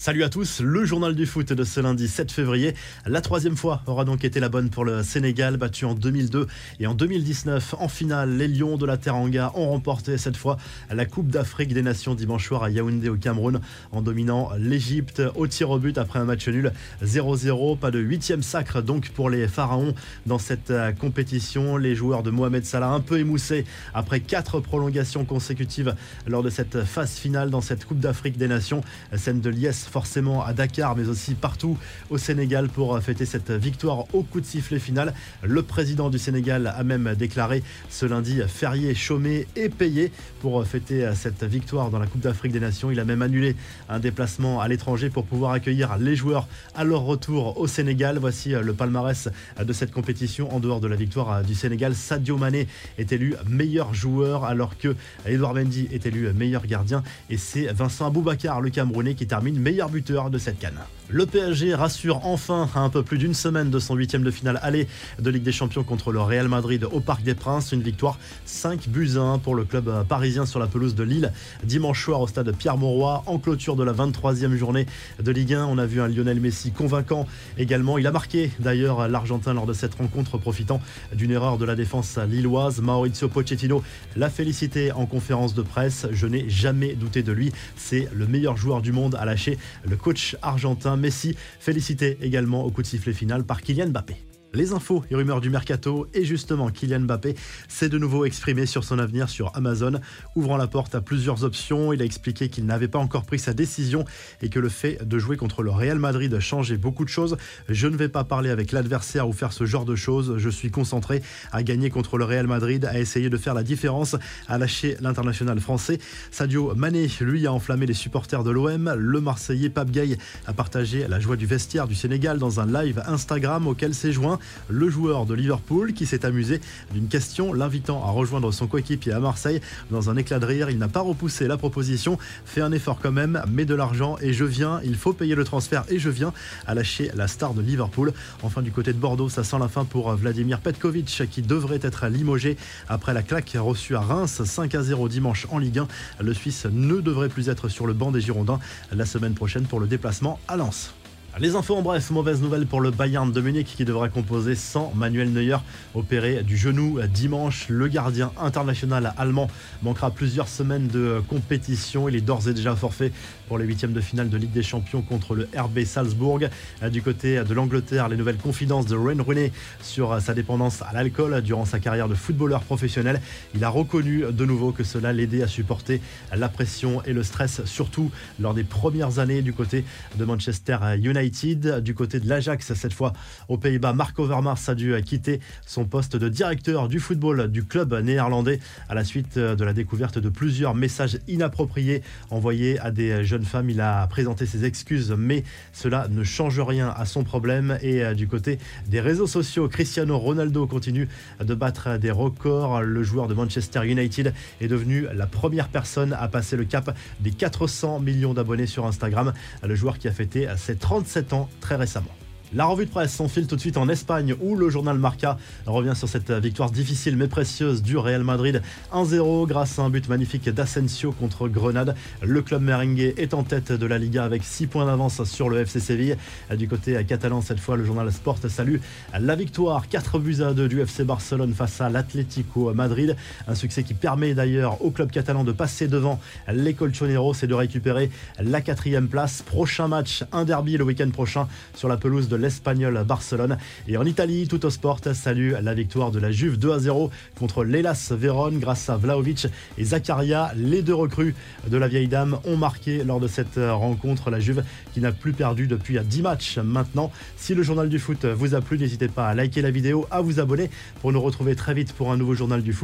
Salut à tous, le journal du foot de ce lundi 7 février. La troisième fois aura donc été la bonne pour le Sénégal, battu en 2002 et en 2019. En finale, les Lions de la Teranga ont remporté cette fois la Coupe d'Afrique des Nations dimanche soir à Yaoundé au Cameroun en dominant l'Égypte au tir au but après un match nul 0-0. Pas de huitième sacre donc pour les Pharaons dans cette euh, compétition. Les joueurs de Mohamed Salah un peu émoussés après quatre prolongations consécutives lors de cette phase finale dans cette Coupe d'Afrique des Nations. Scène de liesse forcément à Dakar, mais aussi partout au Sénégal pour fêter cette victoire au coup de sifflet final. Le président du Sénégal a même déclaré ce lundi férié, chômé et payé pour fêter cette victoire dans la Coupe d'Afrique des Nations. Il a même annulé un déplacement à l'étranger pour pouvoir accueillir les joueurs à leur retour au Sénégal. Voici le palmarès de cette compétition en dehors de la victoire du Sénégal. Sadio Mané est élu meilleur joueur alors que Edouard Mendy est élu meilleur gardien et c'est Vincent Aboubakar, le Camerounais, qui termine meilleur buteur de cette canne. Le PSG rassure enfin à un peu plus d'une semaine de son huitième de finale aller de Ligue des Champions contre le Real Madrid au Parc des Princes. Une victoire 5 buts 1 pour le club parisien sur la pelouse de Lille dimanche soir au stade Pierre-Mauroy en clôture de la 23e journée de Ligue 1. On a vu un Lionel Messi convaincant également. Il a marqué d'ailleurs l'Argentin lors de cette rencontre profitant d'une erreur de la défense lilloise. Maurizio Pochettino l'a félicité en conférence de presse. Je n'ai jamais douté de lui. C'est le meilleur joueur du monde à lâcher le coach argentin Messi, félicité également au coup de sifflet final par Kylian Mbappé. Les infos et rumeurs du mercato et justement Kylian Mbappé s'est de nouveau exprimé sur son avenir sur Amazon, ouvrant la porte à plusieurs options. Il a expliqué qu'il n'avait pas encore pris sa décision et que le fait de jouer contre le Real Madrid changeait beaucoup de choses. Je ne vais pas parler avec l'adversaire ou faire ce genre de choses. Je suis concentré à gagner contre le Real Madrid, à essayer de faire la différence, à lâcher l'international français. Sadio Mané, lui, a enflammé les supporters de l'OM. Le Marseillais Pape Gay a partagé la joie du vestiaire du Sénégal dans un live Instagram auquel s'est joint le joueur de Liverpool qui s'est amusé d'une question l'invitant à rejoindre son coéquipier à Marseille dans un éclat de rire. Il n'a pas repoussé la proposition, fait un effort quand même, met de l'argent et je viens, il faut payer le transfert et je viens à lâcher la star de Liverpool. Enfin du côté de Bordeaux, ça sent la fin pour Vladimir Petkovic qui devrait être limogé après la claque reçue à Reims 5 à 0 dimanche en Ligue 1. Le Suisse ne devrait plus être sur le banc des Girondins la semaine prochaine pour le déplacement à Lens. Les infos en bref, mauvaise nouvelle pour le Bayern de Munich qui devra composer sans Manuel Neuer opéré du genou dimanche. Le gardien international allemand manquera plusieurs semaines de compétition. Il est d'ores et déjà forfait pour les huitièmes de finale de Ligue des Champions contre le RB Salzbourg. Du côté de l'Angleterre, les nouvelles confidences de Wayne Rooney sur sa dépendance à l'alcool durant sa carrière de footballeur professionnel. Il a reconnu de nouveau que cela l'aidait à supporter la pression et le stress, surtout lors des premières années du côté de Manchester United. Du côté de l'Ajax, cette fois aux Pays-Bas, Marco Overmars a dû quitter son poste de directeur du football du club néerlandais à la suite de la découverte de plusieurs messages inappropriés envoyés à des jeunes femmes. Il a présenté ses excuses, mais cela ne change rien à son problème. Et euh, du côté des réseaux sociaux, Cristiano Ronaldo continue de battre des records. Le joueur de Manchester United est devenu la première personne à passer le cap des 400 millions d'abonnés sur Instagram. Le joueur qui a fêté ses 37 très récemment. La revue de presse s'enfile tout de suite en Espagne où le journal Marca revient sur cette victoire difficile mais précieuse du Real Madrid 1-0 grâce à un but magnifique d'Asensio contre Grenade. Le club merengue est en tête de la Liga avec 6 points d'avance sur le FC Séville. Du côté catalan cette fois le journal Sport salue la victoire 4 buts à 2 du FC Barcelone face à l'Atlético Madrid. Un succès qui permet d'ailleurs au club catalan de passer devant les Colchoneros et de récupérer la quatrième place. Prochain match, un derby le week-end prochain sur la pelouse de l'Espagnol Barcelone. Et en Italie, Tutto Sport salue la victoire de la Juve 2 à 0 contre l'Elas Vérone grâce à Vlaovic et Zakaria. Les deux recrues de la vieille dame ont marqué lors de cette rencontre. La Juve qui n'a plus perdu depuis 10 matchs maintenant. Si le journal du foot vous a plu, n'hésitez pas à liker la vidéo, à vous abonner pour nous retrouver très vite pour un nouveau journal du foot.